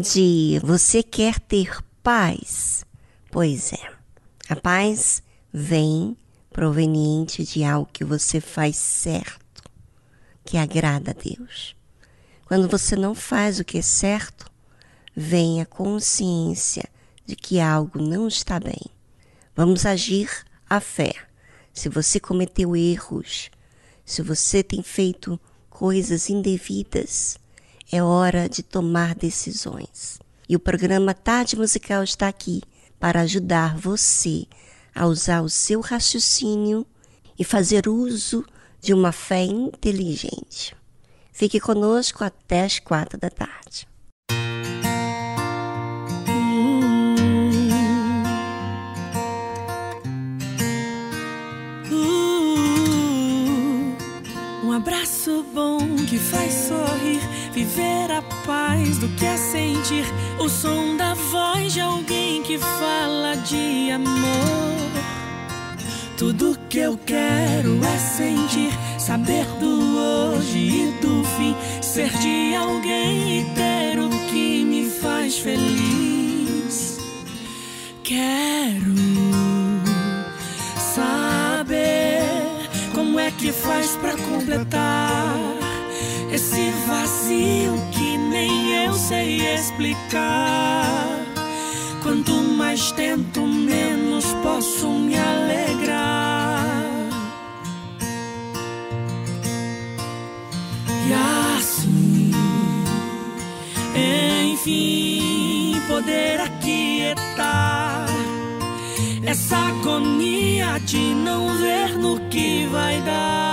Tarde! Você quer ter paz? Pois é, a paz vem proveniente de algo que você faz certo, que agrada a Deus. Quando você não faz o que é certo, vem a consciência de que algo não está bem. Vamos agir à fé. Se você cometeu erros, Se você tem feito coisas indevidas, é hora de tomar decisões. E o programa Tarde Musical está aqui para ajudar você a usar o seu raciocínio e fazer uso de uma fé inteligente. Fique conosco até as quatro da tarde. Abraço bom que faz sorrir, viver a paz do que é sentir o som da voz de alguém que fala de amor. Tudo que eu quero é sentir, saber do hoje e do fim, ser de alguém e ter o que me faz feliz. Quero completar esse vazio que nem eu sei explicar. Quanto mais tento, menos posso me alegrar. E assim, enfim, poder aquietar essa agonia de não ver no que vai dar.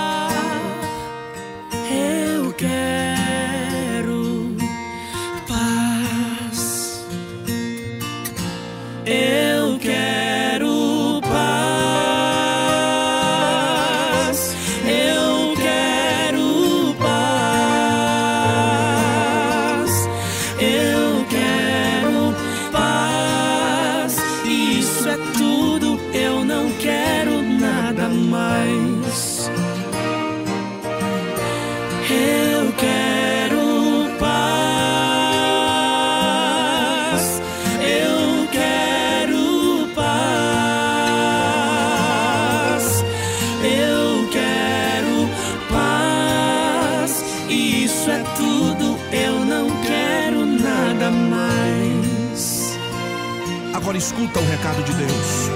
Escuta o recado de Deus.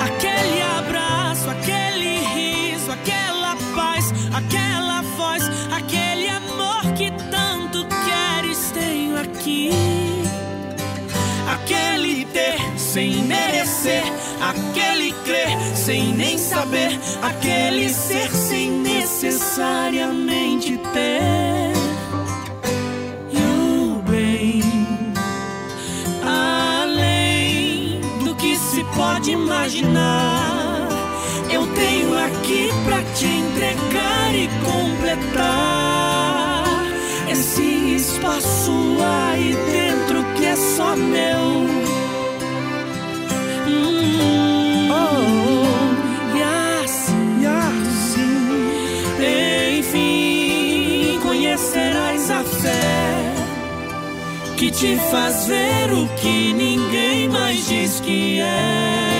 Aquele abraço, aquele riso, aquela paz, aquela voz, aquele amor que tanto queres tenho aqui. Aquele ter sem merecer, aquele crer sem nem saber, aquele ser sem necessariamente ter. Pode imaginar. Eu tenho aqui pra te entregar e completar esse espaço aí dentro que é só meu. Hum, oh, e assim, E assim, enfim, conhecerás a fé que te faz ver o que ninguém mais diz que é.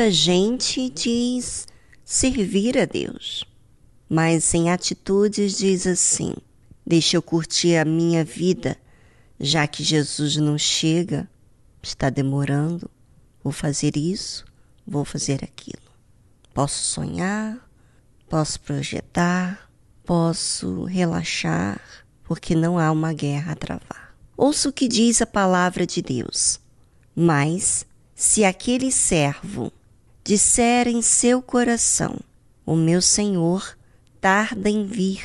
Muita gente diz servir a Deus, mas em atitudes diz assim: deixa eu curtir a minha vida, já que Jesus não chega, está demorando, vou fazer isso, vou fazer aquilo. Posso sonhar, posso projetar, posso relaxar, porque não há uma guerra a travar. Ouça o que diz a palavra de Deus. Mas, se aquele servo disser em seu coração: O meu senhor tarda em vir,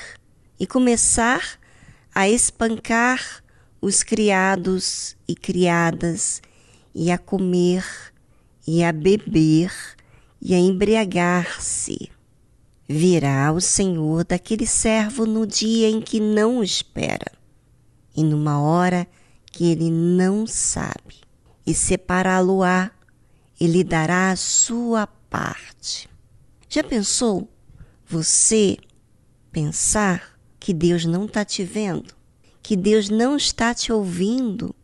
e começar a espancar os criados e criadas, e a comer, e a beber, e a embriagar-se. Virá o Senhor daquele servo no dia em que não espera, e numa hora que ele não sabe, e separá-lo-á, e lhe dará a sua parte. Já pensou você pensar que Deus não está te vendo? Que Deus não está te ouvindo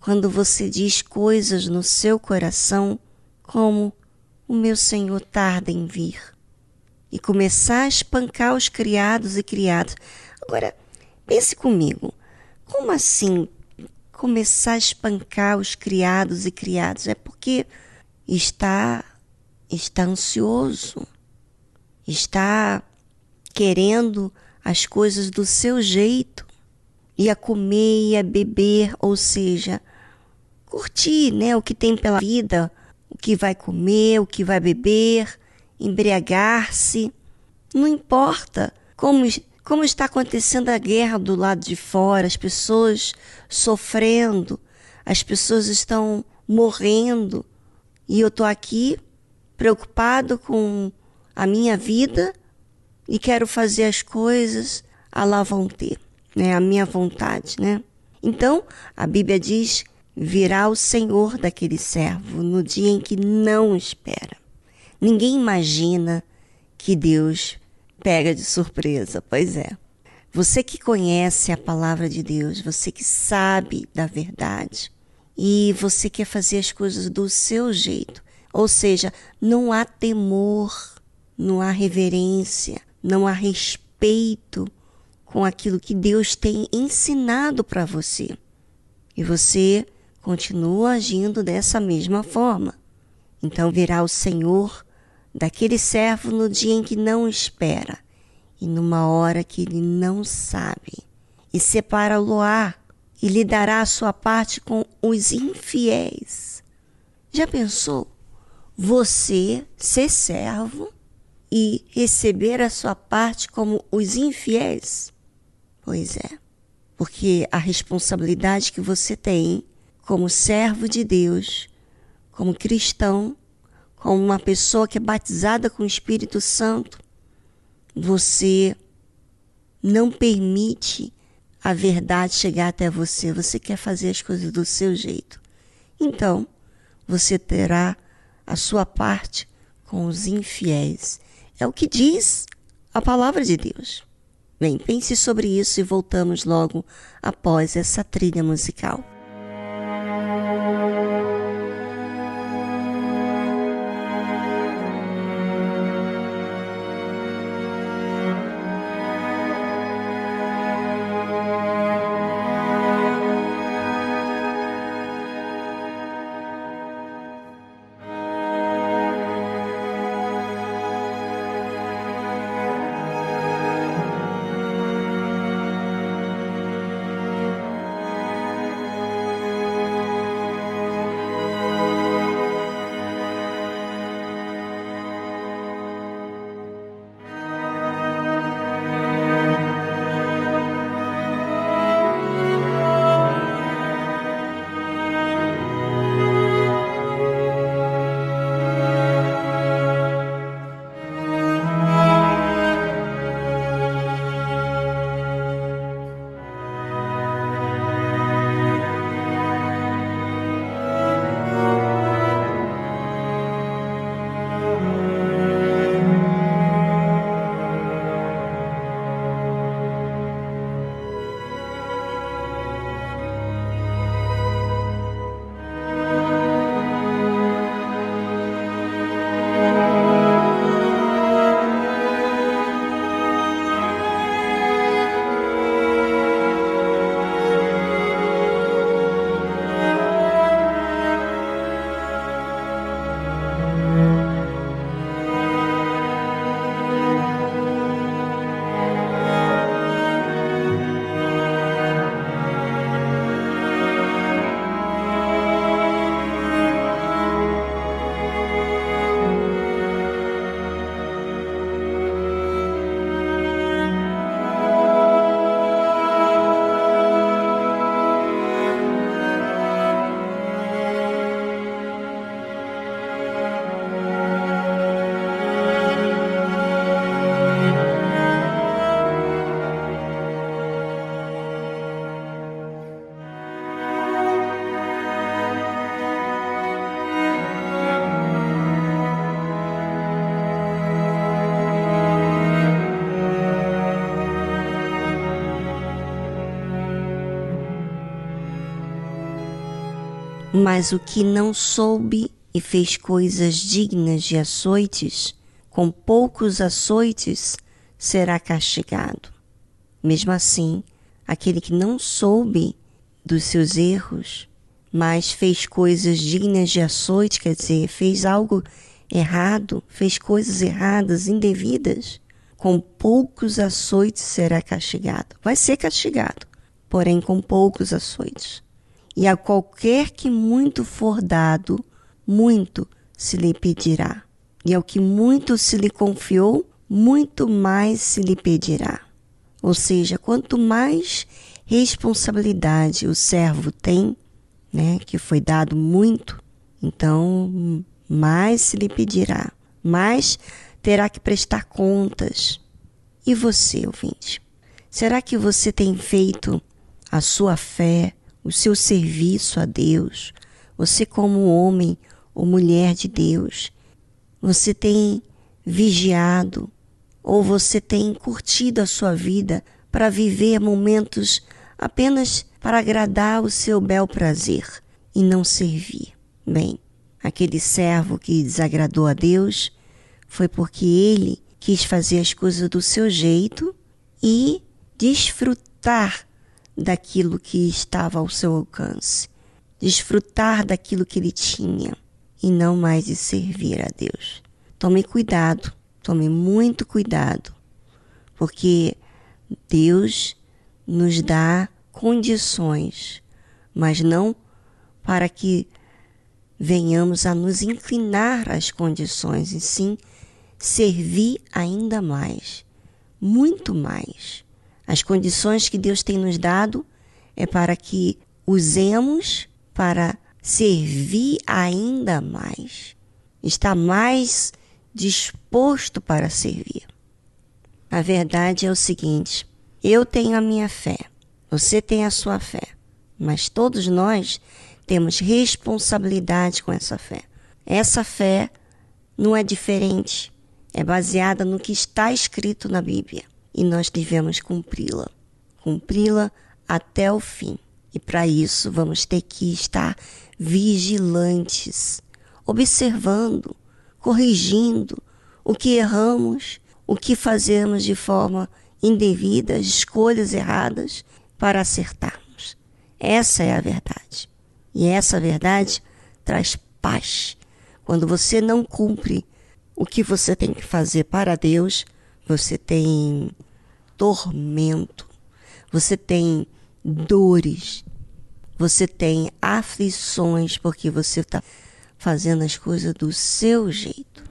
quando você diz coisas no seu coração como o meu Senhor tarda em vir, e começar a espancar os criados e criadas. Agora, pense comigo, como assim começar a espancar os criados e criados? É porque está está ansioso, está querendo as coisas do seu jeito, e a comer e a beber, ou seja, curtir, né, o que tem pela vida, o que vai comer, o que vai beber, embriagar-se. Não importa como, como está acontecendo a guerra do lado de fora, as pessoas sofrendo, as pessoas estão morrendo. E eu estou aqui preocupado com a minha vida e quero fazer as coisas à la vontade, né? a minha vontade. Né? Então, a Bíblia diz virá o Senhor daquele servo no dia em que não espera. Ninguém imagina que Deus pega de surpresa, pois é. Você que conhece a palavra de Deus, você que sabe da verdade e você quer fazer as coisas do seu jeito, ou seja, não há temor, não há reverência, não há respeito com aquilo que Deus tem ensinado para você. E você continua agindo dessa mesma forma. Então virá o Senhor daquele servo no dia em que não espera e numa hora que ele não sabe, e separa-lo-á e lhe dará a sua parte com os infiéis. Já pensou você ser servo e receber a sua parte como os infiéis? Pois é, porque a responsabilidade que você tem como servo de Deus, como cristão, como uma pessoa que é batizada com o Espírito Santo, você não permite a verdade chegar até você, você quer fazer as coisas do seu jeito. Então, você terá a sua parte com os infiéis. É o que diz a palavra de Deus. Bem, pense sobre isso e voltamos logo após essa trilha musical. Mas o que não soube e fez coisas dignas de açoites, com poucos açoites será castigado. Mesmo assim, aquele que não soube dos seus erros, mas fez coisas dignas de açoite, quer dizer, fez algo errado, fez coisas erradas, indevidas, com poucos açoites será castigado. Vai ser castigado, porém com poucos açoites. E a qualquer que muito for dado, muito se lhe pedirá. E ao que muito se lhe confiou, muito mais se lhe pedirá. Ou seja, quanto mais responsabilidade o servo tem, né, que foi dado muito, então mais se lhe pedirá, mais terá que prestar contas. E você, ouvinte? Será que você tem feito a sua fé, o seu serviço a Deus, você como homem ou mulher de Deus, você tem vigiado ou você tem curtido a sua vida para viver momentos apenas para agradar o seu bel prazer e não servir. Bem, aquele servo que desagradou a Deus foi porque ele quis fazer as coisas do seu jeito e desfrutar daquilo que estava ao seu alcance, desfrutar daquilo que ele tinha e não mais de servir a Deus. Tome cuidado, tome muito cuidado, porque Deus nos dá condições, mas não para que venhamos a nos inclinar às condições, e sim servir ainda mais, muito mais. As condições que Deus tem nos dado é para que usemos para servir ainda mais, está mais disposto para servir. A verdade é o seguinte: eu tenho a minha fé, você tem a sua fé, mas todos nós temos responsabilidade com essa fé. Essa fé não é diferente, é baseada no que está escrito na Bíblia e nós devemos cumpri-la, cumpri-la até o fim. E para isso vamos ter que estar vigilantes, observando, corrigindo o que erramos, o que fazemos de forma indevida, escolhas erradas para acertarmos. Essa é a verdade. E essa verdade traz paz. Quando você não cumpre o que você tem que fazer para Deus, você tem tormento, você tem dores, você tem aflições porque você está fazendo as coisas do seu jeito.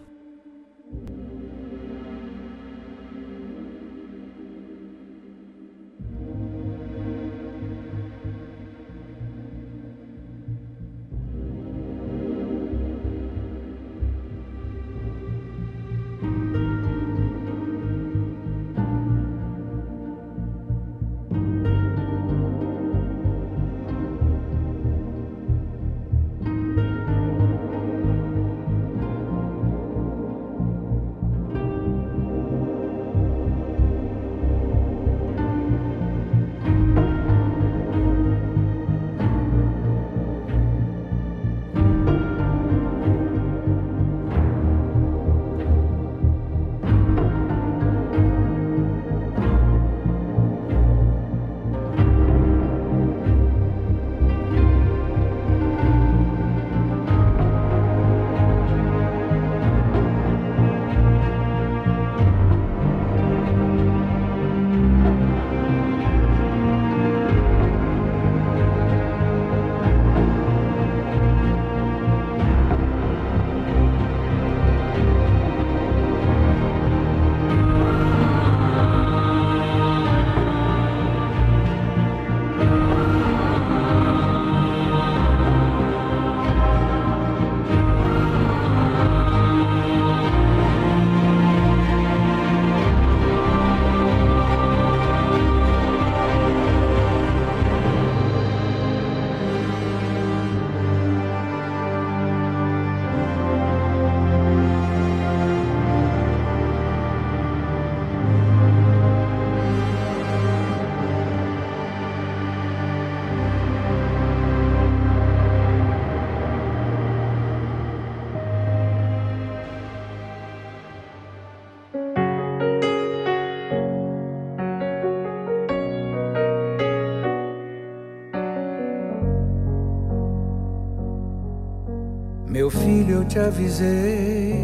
Filho, eu te avisei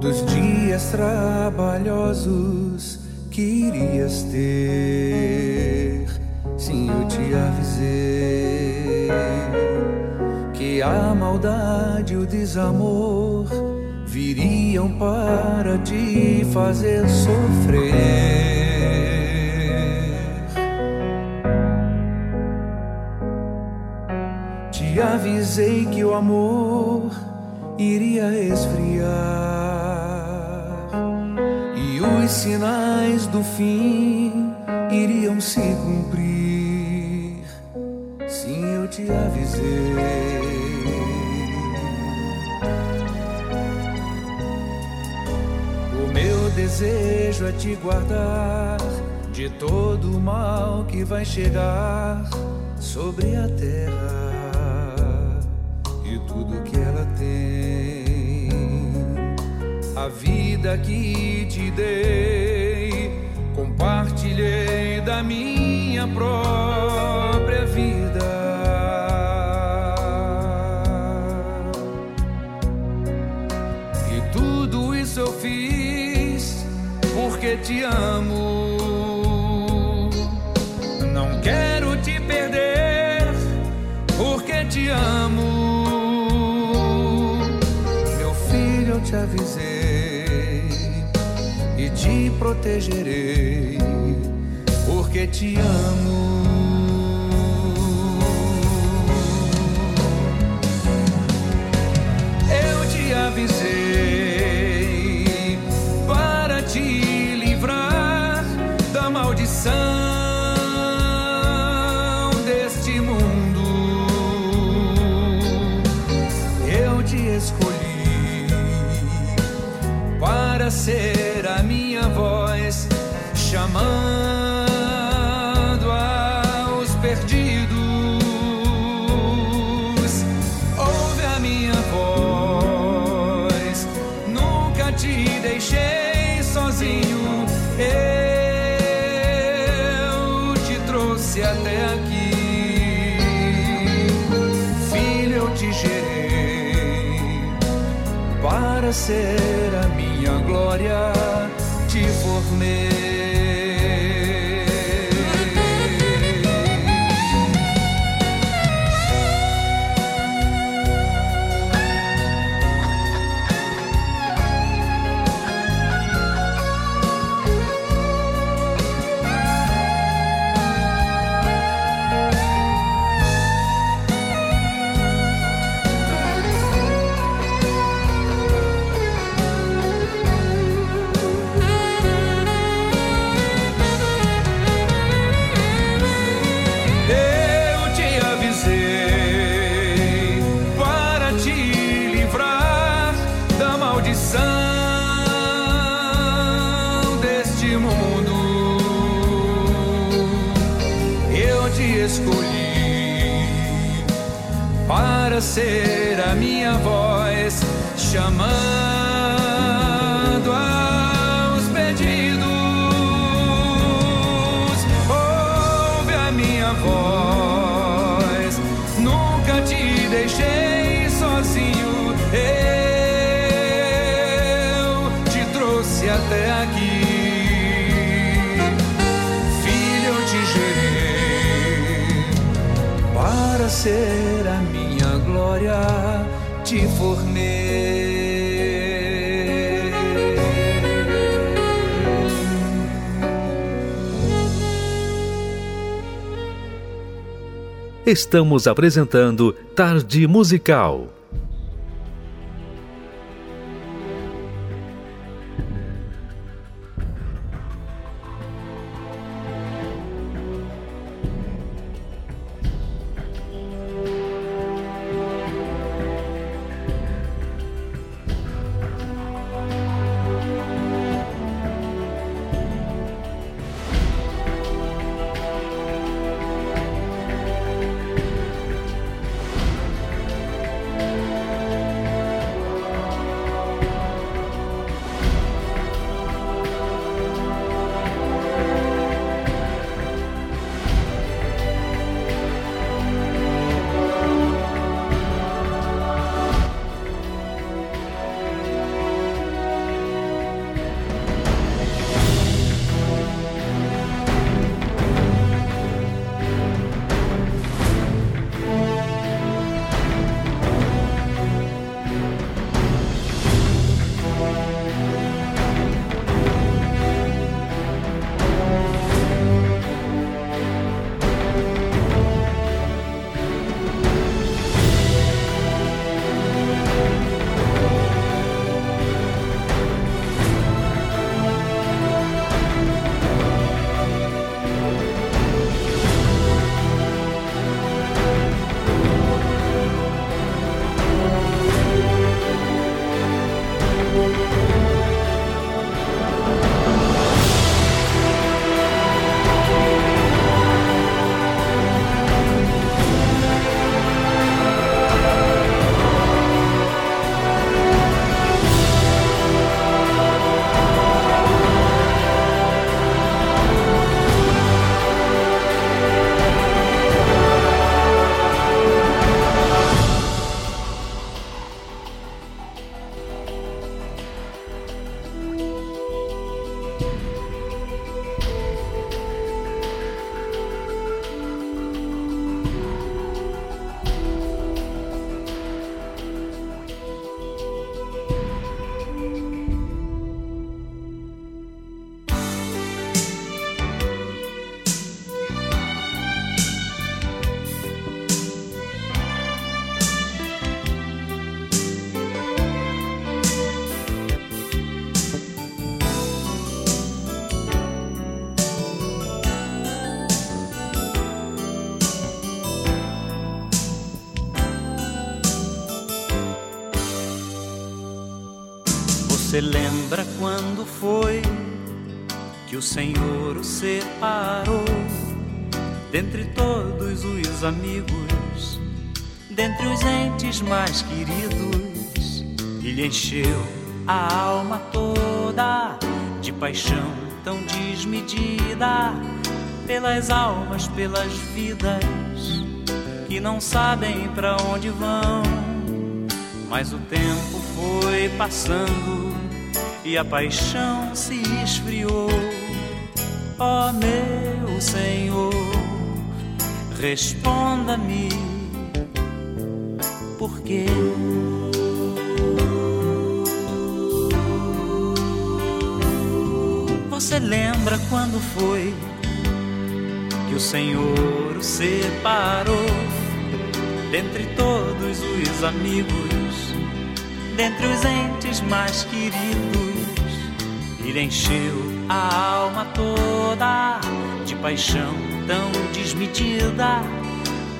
dos dias trabalhosos que irias ter. Sim, eu te avisei que a maldade e o desamor viriam para te fazer sofrer. Te guardar de todo o mal que vai chegar sobre a terra tudo que ela tem. A vida que te dei, compartilhei da minha própria te amo. Não quero te perder porque te amo. te avisei e te protegerei, porque te amo. Ser a minha voz chamando aos perdidos. Ouve a minha voz, nunca te deixei sozinho. Eu te trouxe até aqui, filho, eu te gerei para ser a ser a minha voz chamando aos pedidos. Ouve a minha voz, nunca te deixei sozinho. Eu te trouxe até aqui. Filho, eu te para ser te formei. Estamos apresentando Tarde Musical. Lembra quando foi que o Senhor o separou dentre todos os amigos, dentre os entes mais queridos, e lhe encheu a alma toda de paixão tão desmedida pelas almas, pelas vidas que não sabem para onde vão. Mas o tempo foi passando e a paixão se esfriou. Ó oh, meu Senhor, responda-me, por quê? Você lembra quando foi que o Senhor o separou dentre todos os amigos, dentre os entes mais queridos? Ele encheu a alma toda de paixão tão desmedida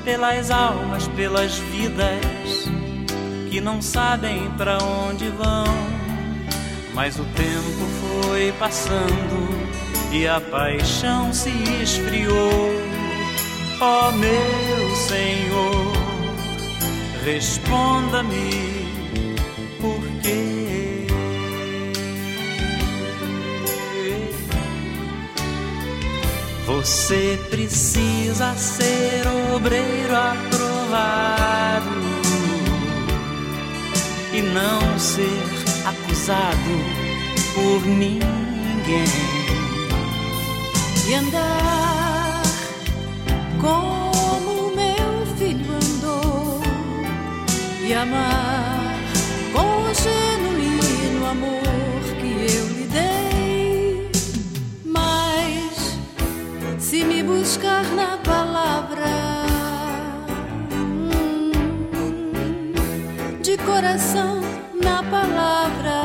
pelas almas, pelas vidas que não sabem para onde vão. Mas o tempo foi passando e a paixão se esfriou. Ó oh, meu Senhor, responda-me Você precisa ser obreiro aprovado e não ser acusado por ninguém. E andar como meu filho andou e amar com o se me buscar na palavra. De coração na palavra.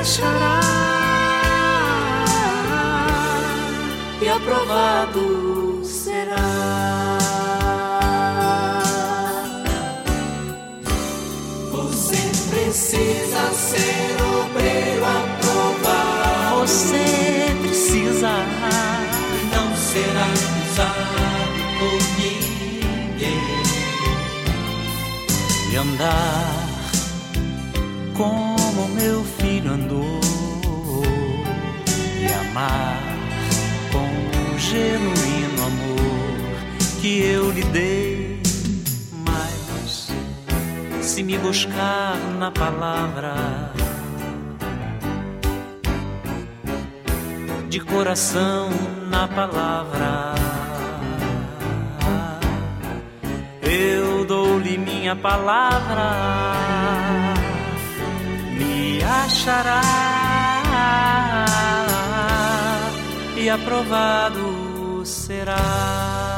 Achará. E aprovado ser obreiro aprovado. Você precisa não ser acusado por ninguém e andar como meu filho andou e amar com o genuíno amor que eu me buscar na palavra de coração na palavra. Eu dou-lhe minha palavra achará e aprovado será.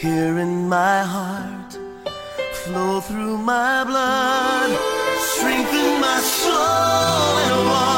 Here in my heart, flow through my blood, strengthen my soul and wash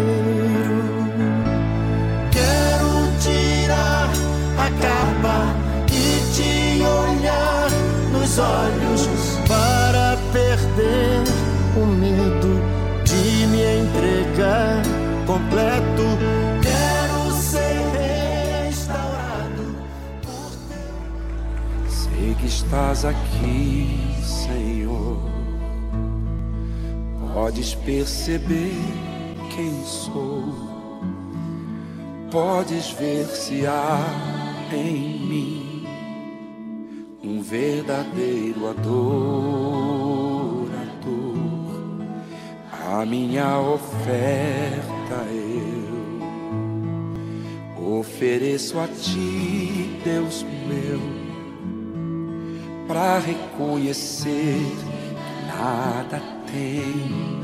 Olhos para perder o medo de me entregar completo. Quero ser restaurado por Sei que estás aqui, Senhor. Podes perceber quem sou. Podes ver se há em mim verdadeiro adorador. A minha oferta eu ofereço a ti, Deus meu para reconhecer que nada tem,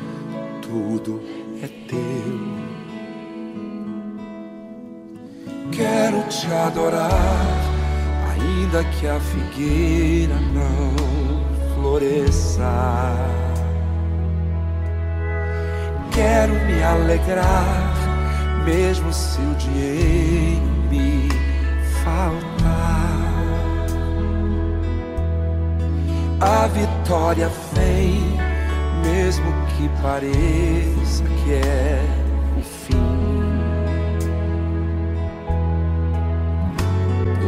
tudo é teu. Quero te adorar, ainda que a figueira não floresça. Quero me alegrar, mesmo se o dinheiro me faltar. A vitória vem, mesmo que pareça que é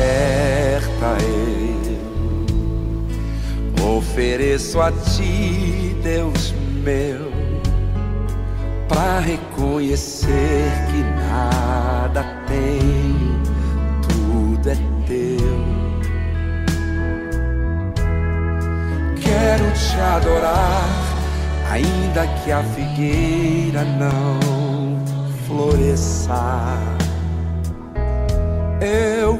oferta eu ofereço a ti, Deus meu, para reconhecer que nada tem, tudo é teu. Quero te adorar, ainda que a figueira não floresça. Eu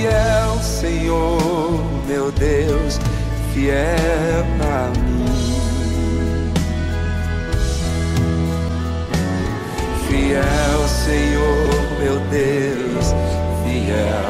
Fiel, Senhor, meu Deus, fiel a mim. Fiel, Senhor, meu Deus, fiel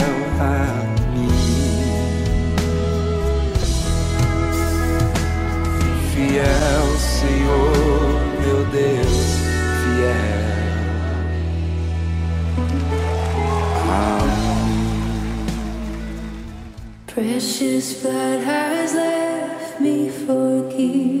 Deus, fiel a mim. Precious blood has left me forgiven,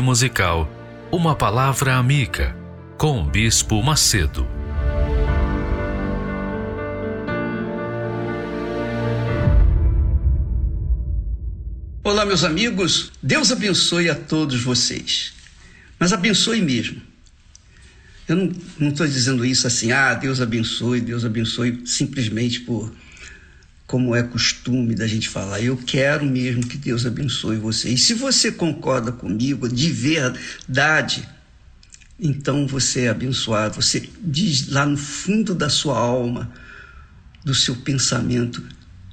Musical, uma palavra amiga com o Bispo Macedo. Olá, meus amigos. Deus abençoe a todos vocês. Mas abençoe mesmo. Eu não estou dizendo isso assim, ah, Deus abençoe, Deus abençoe, simplesmente por como é costume da gente falar. Eu quero mesmo que Deus abençoe você. E se você concorda comigo de verdade, então você é abençoado. Você diz lá no fundo da sua alma, do seu pensamento,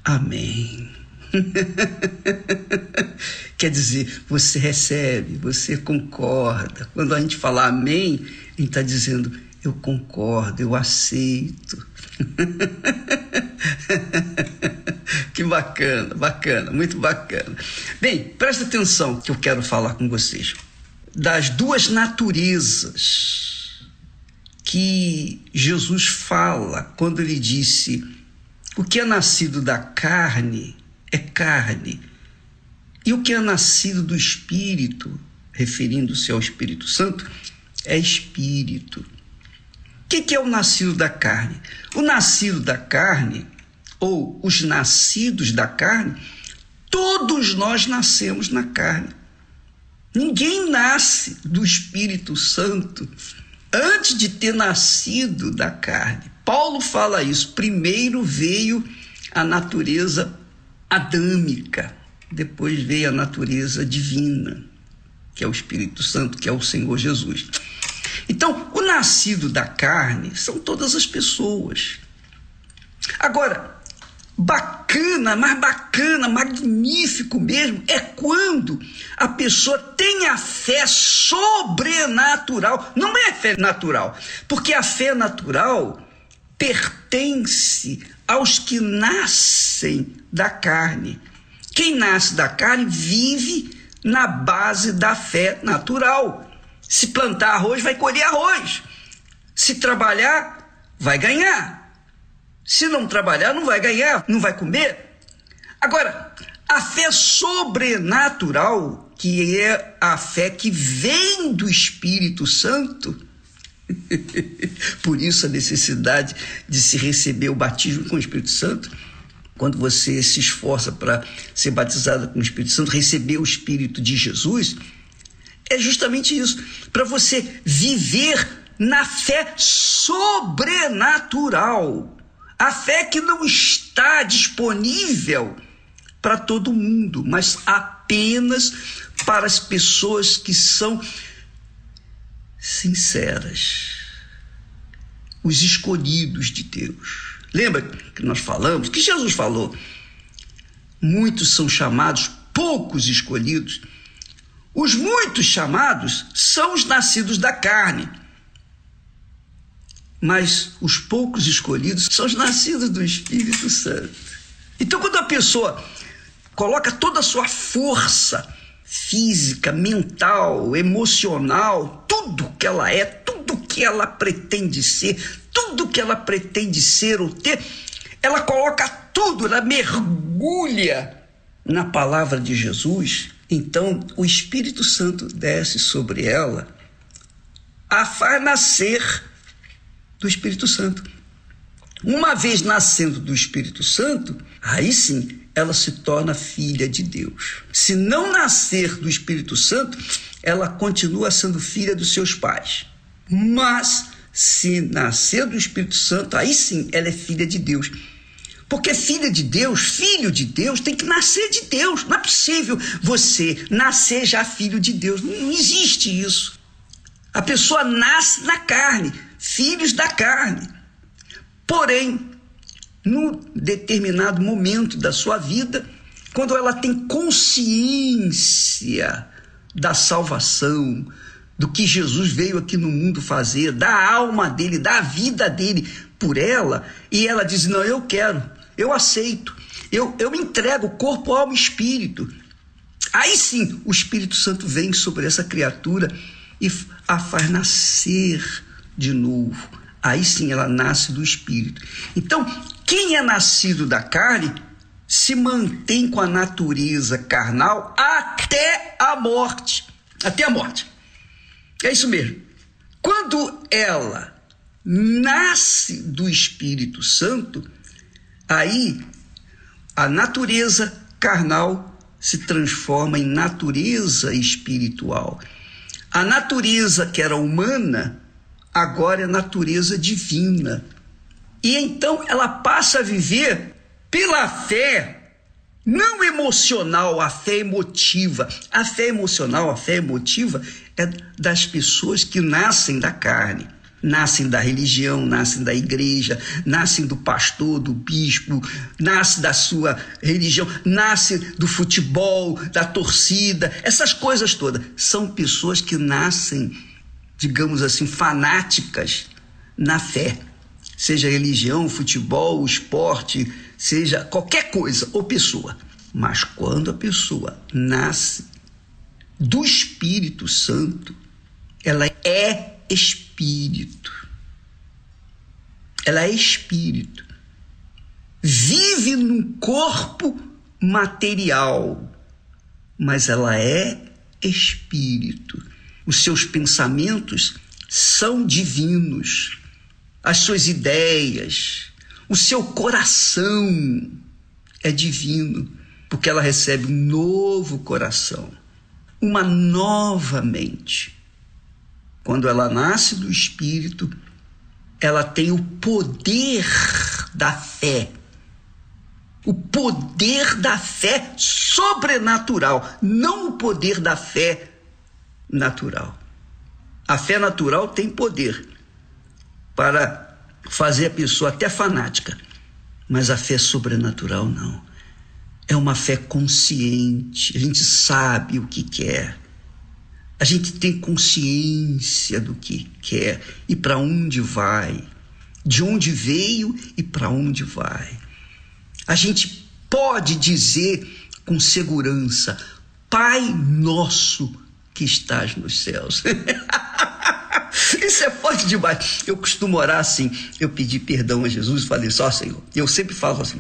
Amém. Quer dizer, você recebe, você concorda. Quando a gente fala Amém, a gente está dizendo, eu concordo, eu aceito. que bacana, bacana, muito bacana. Bem, presta atenção que eu quero falar com vocês. Das duas naturezas que Jesus fala quando ele disse: o que é nascido da carne é carne, E o que é nascido do Espírito, referindo-se ao Espírito Santo, é Espírito. O que, que é o nascido da carne? O nascido da carne, ou os nascidos da carne, todos nós nascemos na carne. Ninguém nasce do Espírito Santo antes de ter nascido da carne. Paulo fala isso. Primeiro veio a natureza adâmica, depois veio a natureza divina, que é o Espírito Santo, que é o Senhor Jesus. Então, o nascido da carne são todas as pessoas. Agora, bacana, mais bacana, magnífico mesmo, é quando a pessoa tem a fé sobrenatural. Não é fé natural, porque a fé natural pertence aos que nascem da carne. Quem nasce da carne vive na base da fé natural. Se plantar arroz, vai colher arroz. Se trabalhar, vai ganhar. Se não trabalhar, não vai ganhar, não vai comer. Agora, a fé sobrenatural, que é a fé que vem do Espírito Santo, por isso a necessidade de se receber o batismo com o Espírito Santo, quando você se esforça para ser batizado com o Espírito Santo, receber o Espírito de Jesus, é justamente isso, para você viver na fé sobrenatural. A fé que não está disponível para todo mundo, mas apenas para as pessoas que são sinceras, os escolhidos de Deus. Lembra que nós falamos, que Jesus falou? Muitos são chamados, poucos escolhidos. Os muitos chamados são os nascidos da carne mas os poucos escolhidos são os nascidos do Espírito Santo. Então, quando a pessoa coloca toda a sua força física, mental, emocional, tudo que ela é, tudo que ela pretende ser, tudo que ela pretende ser ou ter, ela coloca tudo, ela mergulha na palavra de Jesus. Então, o Espírito Santo desce sobre ela, a faz nascer do Espírito Santo. Uma vez nascendo do Espírito Santo, aí sim ela se torna filha de Deus. Se não nascer do Espírito Santo, ela continua sendo filha dos seus pais. Mas se nascer do Espírito Santo, aí sim ela é filha de Deus. Porque filha de Deus, filho de Deus, tem que nascer de Deus. Não é possível você nascer já filho de Deus. Não existe isso. A pessoa nasce na carne filhos da carne. Porém, num determinado momento da sua vida, quando ela tem consciência da salvação, do que Jesus veio aqui no mundo fazer, da alma dele, da vida dele por ela, e ela diz: Não, eu quero, eu aceito, eu, eu me entrego corpo, alma e espírito. Aí sim o Espírito Santo vem sobre essa criatura e a faz nascer de novo. Aí sim ela nasce do espírito. Então, quem é nascido da carne se mantém com a natureza carnal até a morte. Até a morte. É isso mesmo. Quando ela nasce do Espírito Santo, aí a natureza carnal se transforma em natureza espiritual. A natureza que era humana agora é natureza divina. E então ela passa a viver pela fé, não emocional, a fé emotiva. A fé emocional, a fé emotiva é das pessoas que nascem da carne nascem da religião, nascem da igreja, nascem do pastor, do bispo, nascem da sua religião, nascem do futebol, da torcida, essas coisas todas. São pessoas que nascem digamos assim, fanáticas na fé, seja religião, futebol, esporte, seja qualquer coisa ou pessoa. Mas quando a pessoa nasce do Espírito Santo, ela é espírito. Ela é espírito. Vive num corpo material, mas ela é espírito. Os seus pensamentos são divinos. As suas ideias, o seu coração é divino, porque ela recebe um novo coração, uma nova mente. Quando ela nasce do espírito, ela tem o poder da fé. O poder da fé sobrenatural, não o poder da fé natural. A fé natural tem poder para fazer a pessoa até fanática, mas a fé sobrenatural não. É uma fé consciente, a gente sabe o que quer. A gente tem consciência do que quer e para onde vai, de onde veio e para onde vai. A gente pode dizer com segurança: Pai nosso que estás nos céus. Isso é forte demais. Eu costumo orar assim. Eu pedi perdão a Jesus e falei só, Senhor. Eu sempre falo assim.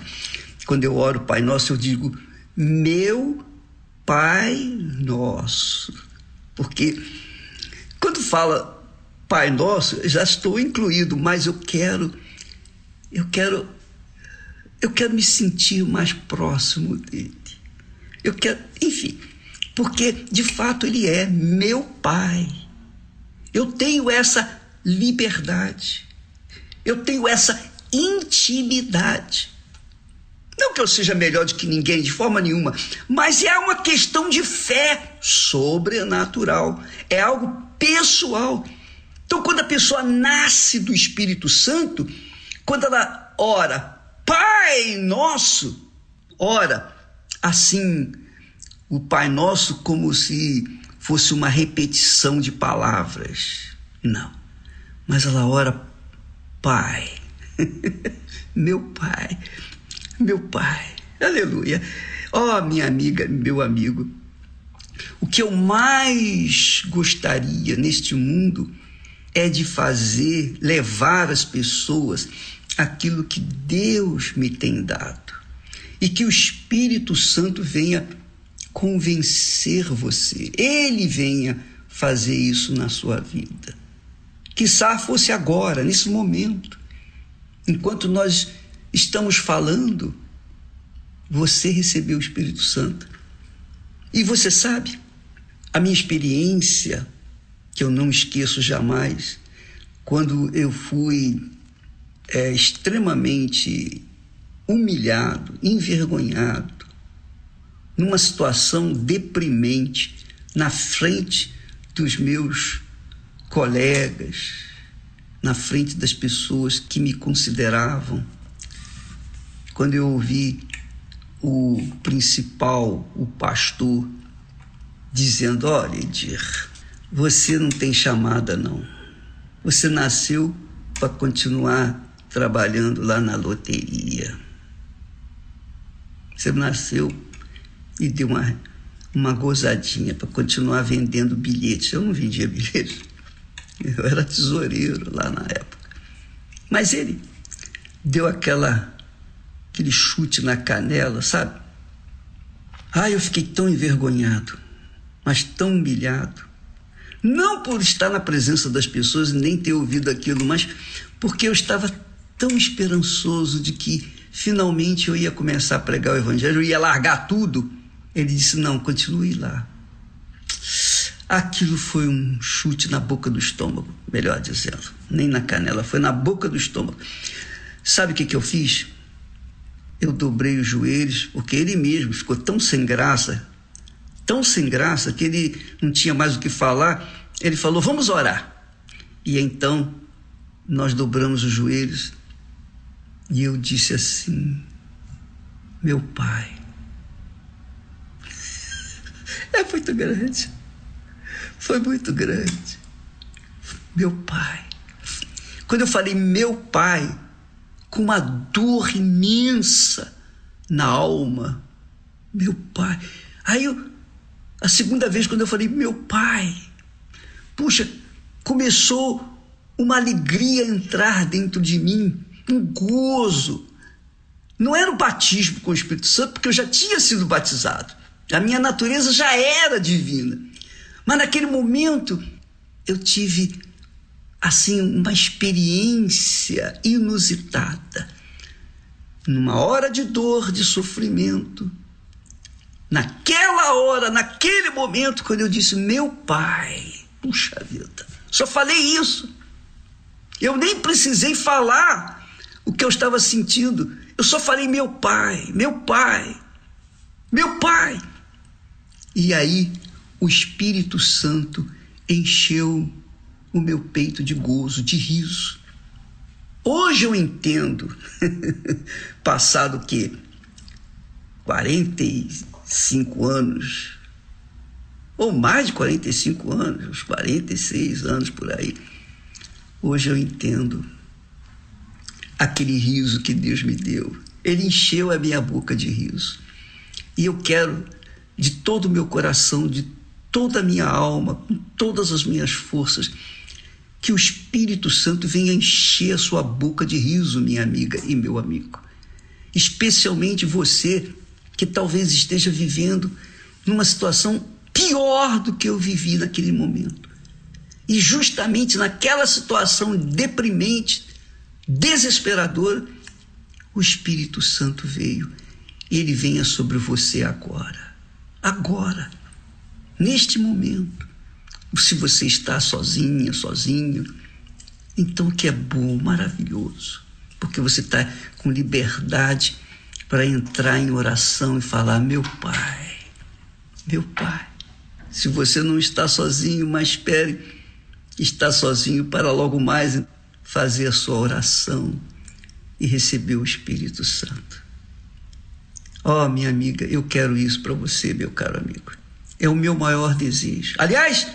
Quando eu oro Pai Nosso, eu digo: Meu Pai Nosso porque quando fala Pai Nosso, já estou incluído, mas eu quero, eu quero, eu quero me sentir mais próximo dele. Eu quero, enfim, porque de fato ele é meu Pai. Eu tenho essa liberdade. Eu tenho essa intimidade. Que eu seja melhor do que ninguém, de forma nenhuma, mas é uma questão de fé sobrenatural. É algo pessoal. Então, quando a pessoa nasce do Espírito Santo, quando ela ora, Pai Nosso, ora assim, o Pai Nosso como se fosse uma repetição de palavras. Não. Mas ela ora, Pai, meu Pai meu Pai. Aleluia. Ó, oh, minha amiga, meu amigo, o que eu mais gostaria neste mundo é de fazer, levar as pessoas aquilo que Deus me tem dado. E que o Espírito Santo venha convencer você, ele venha fazer isso na sua vida. Quizá fosse agora, nesse momento, enquanto nós estamos falando, você recebeu o Espírito Santo. E você sabe, a minha experiência, que eu não esqueço jamais, quando eu fui é, extremamente humilhado, envergonhado, numa situação deprimente, na frente dos meus colegas, na frente das pessoas que me consideravam quando eu ouvi o principal, o pastor, dizendo: Olha, Edir, você não tem chamada, não. Você nasceu para continuar trabalhando lá na loteria. Você nasceu e deu uma, uma gozadinha para continuar vendendo bilhetes. Eu não vendia bilhetes, eu era tesoureiro lá na época. Mas ele deu aquela aquele chute na canela, sabe? Ah, eu fiquei tão envergonhado, mas tão humilhado. Não por estar na presença das pessoas e nem ter ouvido aquilo, mas porque eu estava tão esperançoso de que finalmente eu ia começar a pregar o evangelho, eu ia largar tudo. Ele disse: Não, continue lá. Aquilo foi um chute na boca do estômago, melhor dizendo, nem na canela, foi na boca do estômago. Sabe o que, que eu fiz? Eu dobrei os joelhos, porque ele mesmo ficou tão sem graça, tão sem graça, que ele não tinha mais o que falar. Ele falou: Vamos orar. E então nós dobramos os joelhos e eu disse assim: Meu pai. É muito grande. Foi muito grande. Meu pai. Quando eu falei meu pai, com uma dor imensa na alma. Meu pai. Aí eu, a segunda vez, quando eu falei, meu pai, puxa, começou uma alegria a entrar dentro de mim, um gozo. Não era o batismo com o Espírito Santo, porque eu já tinha sido batizado. A minha natureza já era divina. Mas naquele momento eu tive assim uma experiência inusitada. Numa hora de dor, de sofrimento, naquela hora, naquele momento, quando eu disse: Meu pai, puxa vida, só falei isso. Eu nem precisei falar o que eu estava sentindo. Eu só falei: Meu pai, meu pai, meu pai. E aí o Espírito Santo encheu o meu peito de gozo, de riso. Hoje eu entendo, passado o quê? 45 anos, ou mais de 45 anos, uns 46 anos por aí. Hoje eu entendo aquele riso que Deus me deu. Ele encheu a minha boca de riso. E eu quero, de todo o meu coração, de toda a minha alma, com todas as minhas forças, que o Espírito Santo venha encher a sua boca de riso, minha amiga e meu amigo. Especialmente você que talvez esteja vivendo numa situação pior do que eu vivi naquele momento. E justamente naquela situação deprimente, desesperadora, o Espírito Santo veio. Ele venha sobre você agora. Agora. Neste momento se você está sozinha, sozinho, então que é bom, maravilhoso, porque você está com liberdade para entrar em oração e falar: Meu Pai, meu Pai. Se você não está sozinho, mas espere estar sozinho para logo mais fazer a sua oração e receber o Espírito Santo. Oh, minha amiga, eu quero isso para você, meu caro amigo. É o meu maior desejo. Aliás,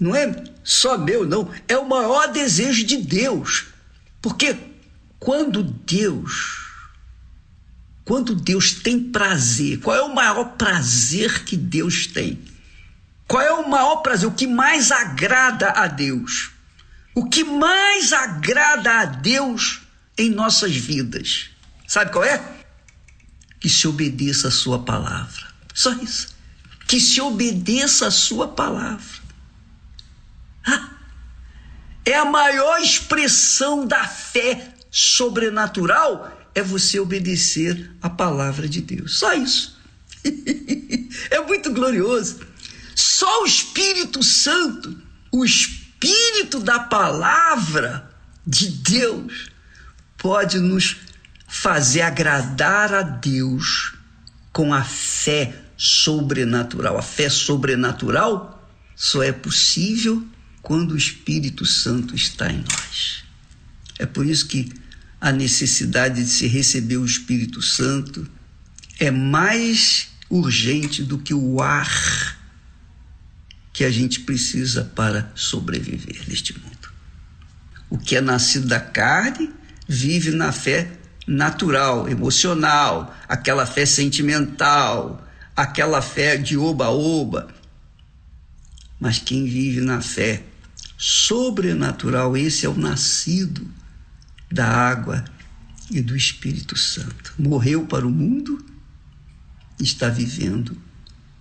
não é só meu, não. É o maior desejo de Deus. Porque quando Deus, quando Deus tem prazer, qual é o maior prazer que Deus tem? Qual é o maior prazer? O que mais agrada a Deus? O que mais agrada a Deus em nossas vidas? Sabe qual é? Que se obedeça a Sua palavra. Só isso. Que se obedeça a Sua palavra. É a maior expressão da fé sobrenatural é você obedecer a palavra de Deus. Só isso. é muito glorioso. Só o Espírito Santo, o Espírito da palavra de Deus, pode nos fazer agradar a Deus com a fé sobrenatural. A fé sobrenatural só é possível quando o Espírito Santo está em nós. É por isso que a necessidade de se receber o Espírito Santo é mais urgente do que o ar que a gente precisa para sobreviver neste mundo. O que é nascido da carne vive na fé natural, emocional, aquela fé sentimental, aquela fé de oba-oba. Mas quem vive na fé sobrenatural, esse é o nascido da água e do Espírito Santo. Morreu para o mundo, está vivendo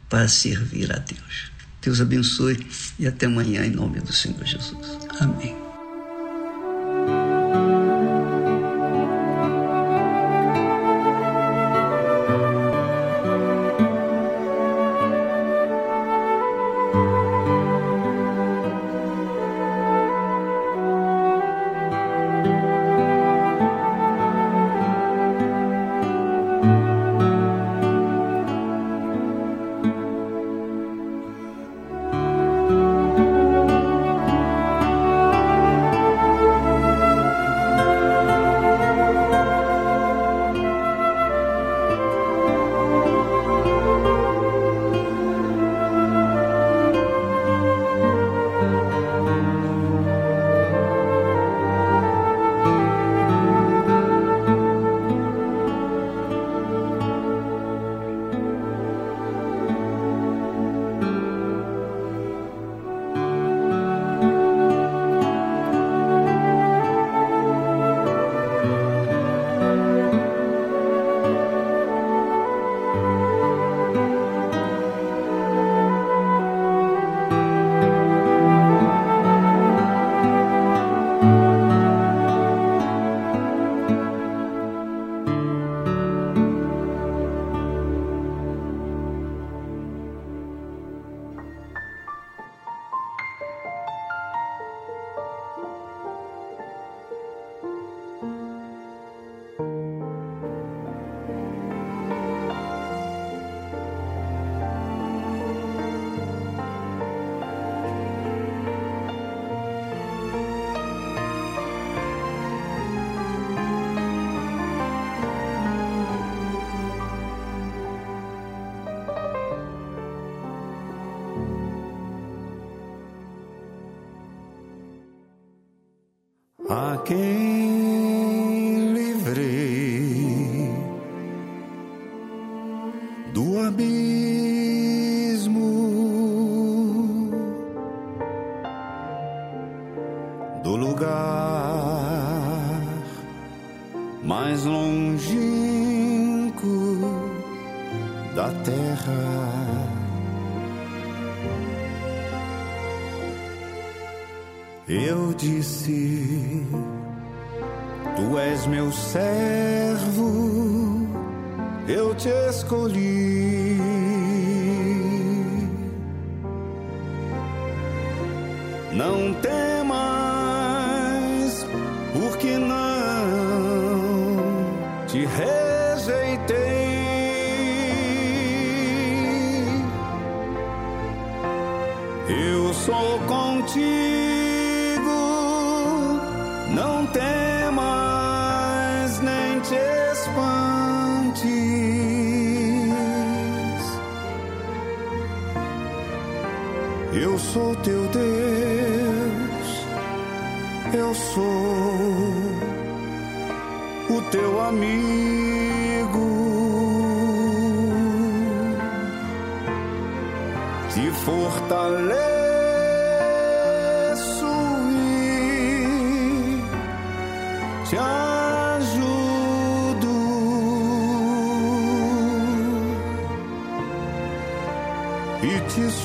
para servir a Deus. Deus abençoe e até amanhã em nome do Senhor Jesus. Amém. A quem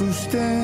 e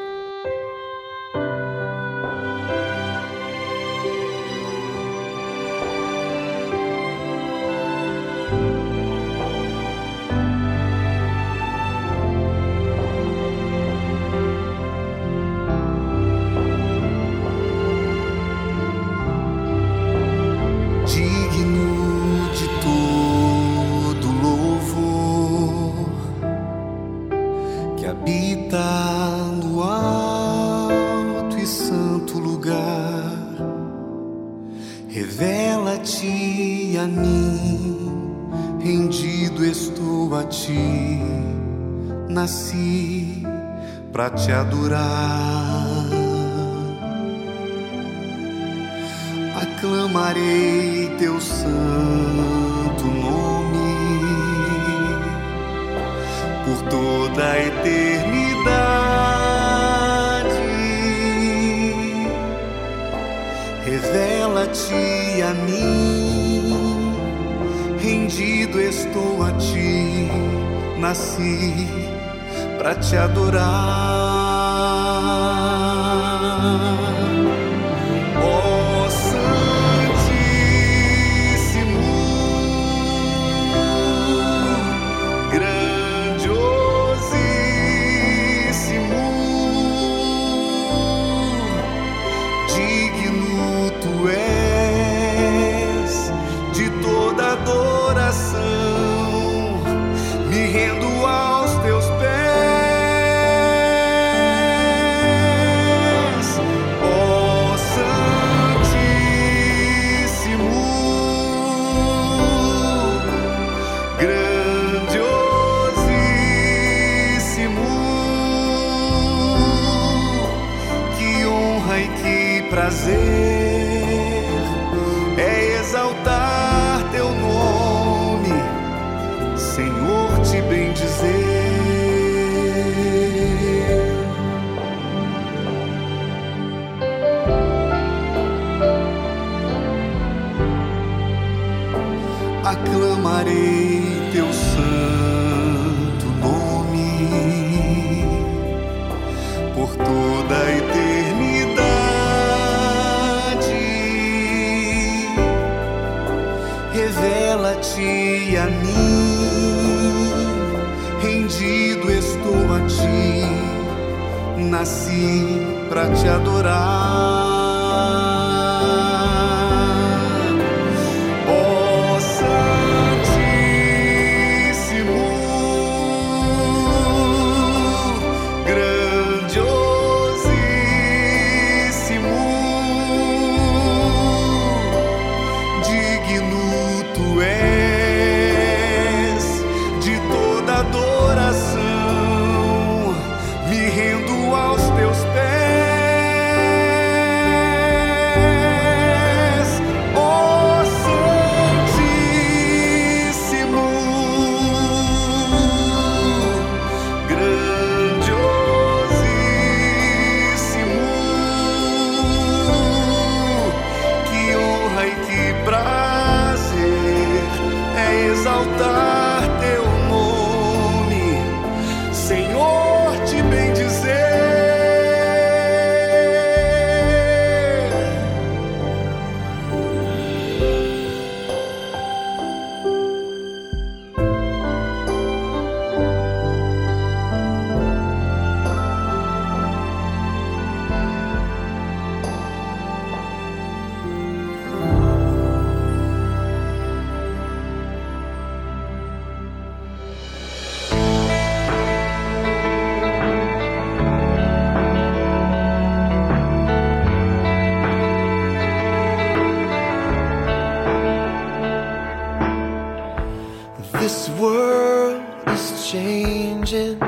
This world is changing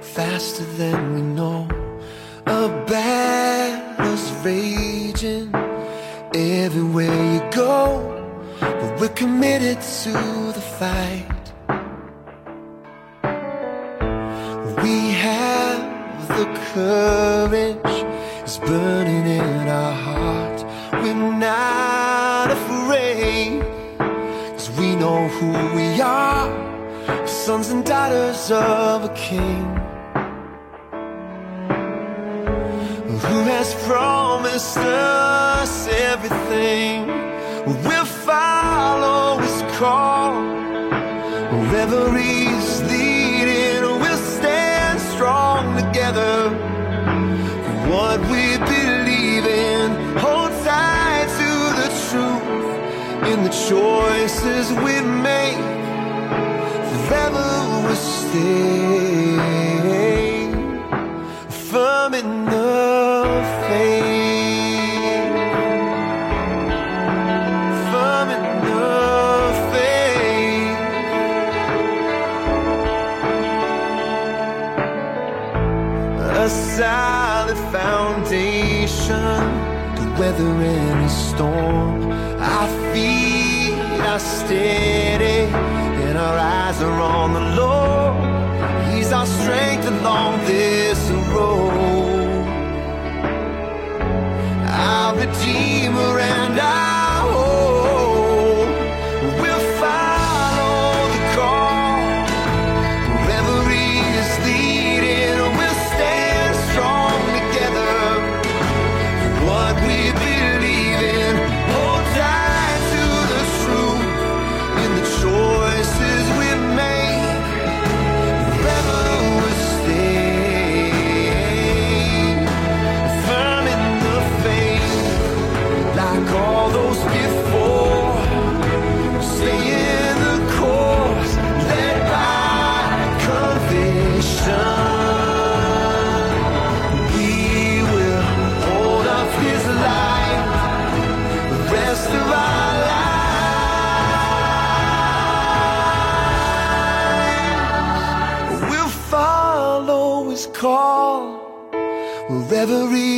faster than we know. A battle's raging everywhere you go, but we're committed to the fight. We have the courage. It's burning. who we are, sons and daughters of a king who has promised us everything. We'll follow his call wherever he's the choices we make forever will stay firm in the faith. Firm in the faith. A solid foundation to weather any storm are steady, and our eyes are on the Lord. He's our strength along this road, our Redeemer and I. Every.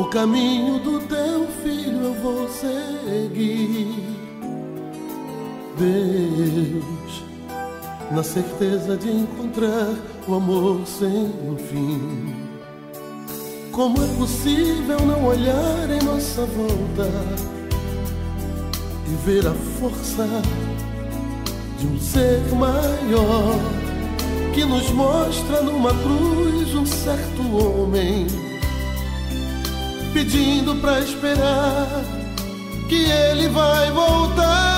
O caminho do teu filho eu vou seguir. Deus, na certeza de encontrar o amor sem fim. Como é possível não olhar em nossa volta e ver a força de um ser maior que nos mostra numa cruz um certo homem pedindo para esperar que ele vai voltar.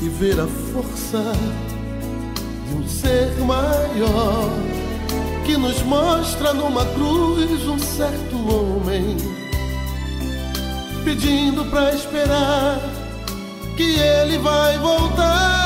E ver a força de um ser maior que nos mostra numa cruz um certo homem pedindo para esperar que ele vai voltar.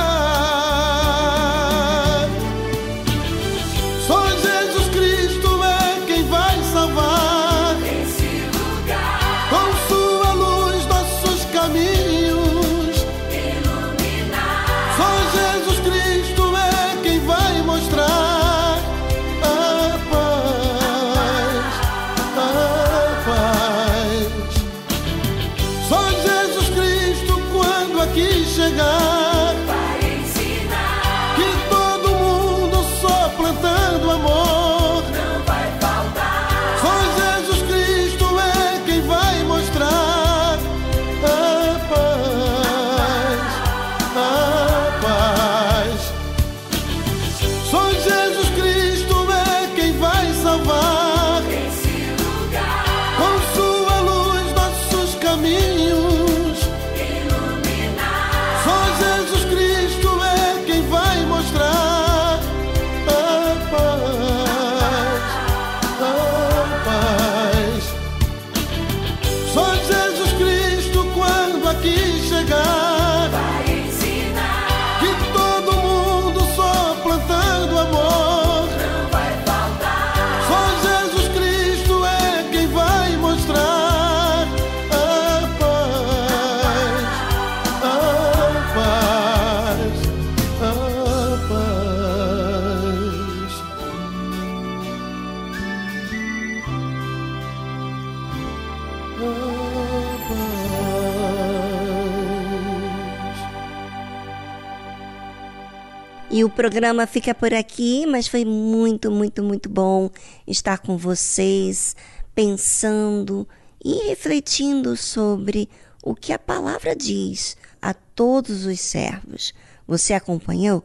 E o programa fica por aqui, mas foi muito, muito, muito bom estar com vocês, pensando e refletindo sobre o que a palavra diz a todos os servos. Você acompanhou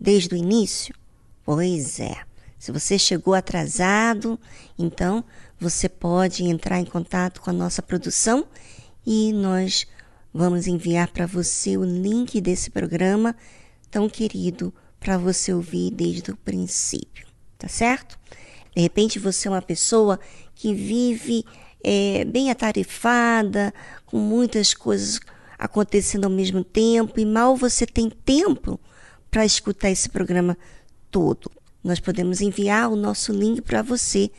desde o início? Pois é. Se você chegou atrasado, então você pode entrar em contato com a nossa produção e nós vamos enviar para você o link desse programa tão querido para você ouvir desde o princípio, tá certo? De repente você é uma pessoa que vive é, bem atarefada, com muitas coisas acontecendo ao mesmo tempo e mal você tem tempo para escutar esse programa todo. Nós podemos enviar o nosso link para você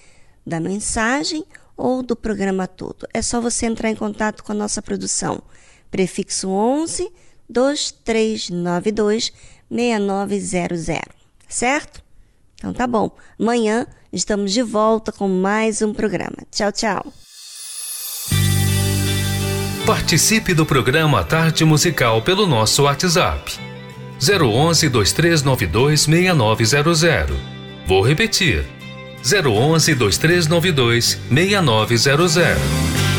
da mensagem ou do programa todo. É só você entrar em contato com a nossa produção. Prefixo 11 2392 6900, certo? Então tá bom. Amanhã estamos de volta com mais um programa. Tchau, tchau. Participe do programa Tarde Musical pelo nosso WhatsApp. 011 2392 6900. Vou repetir. 011 2392 6900.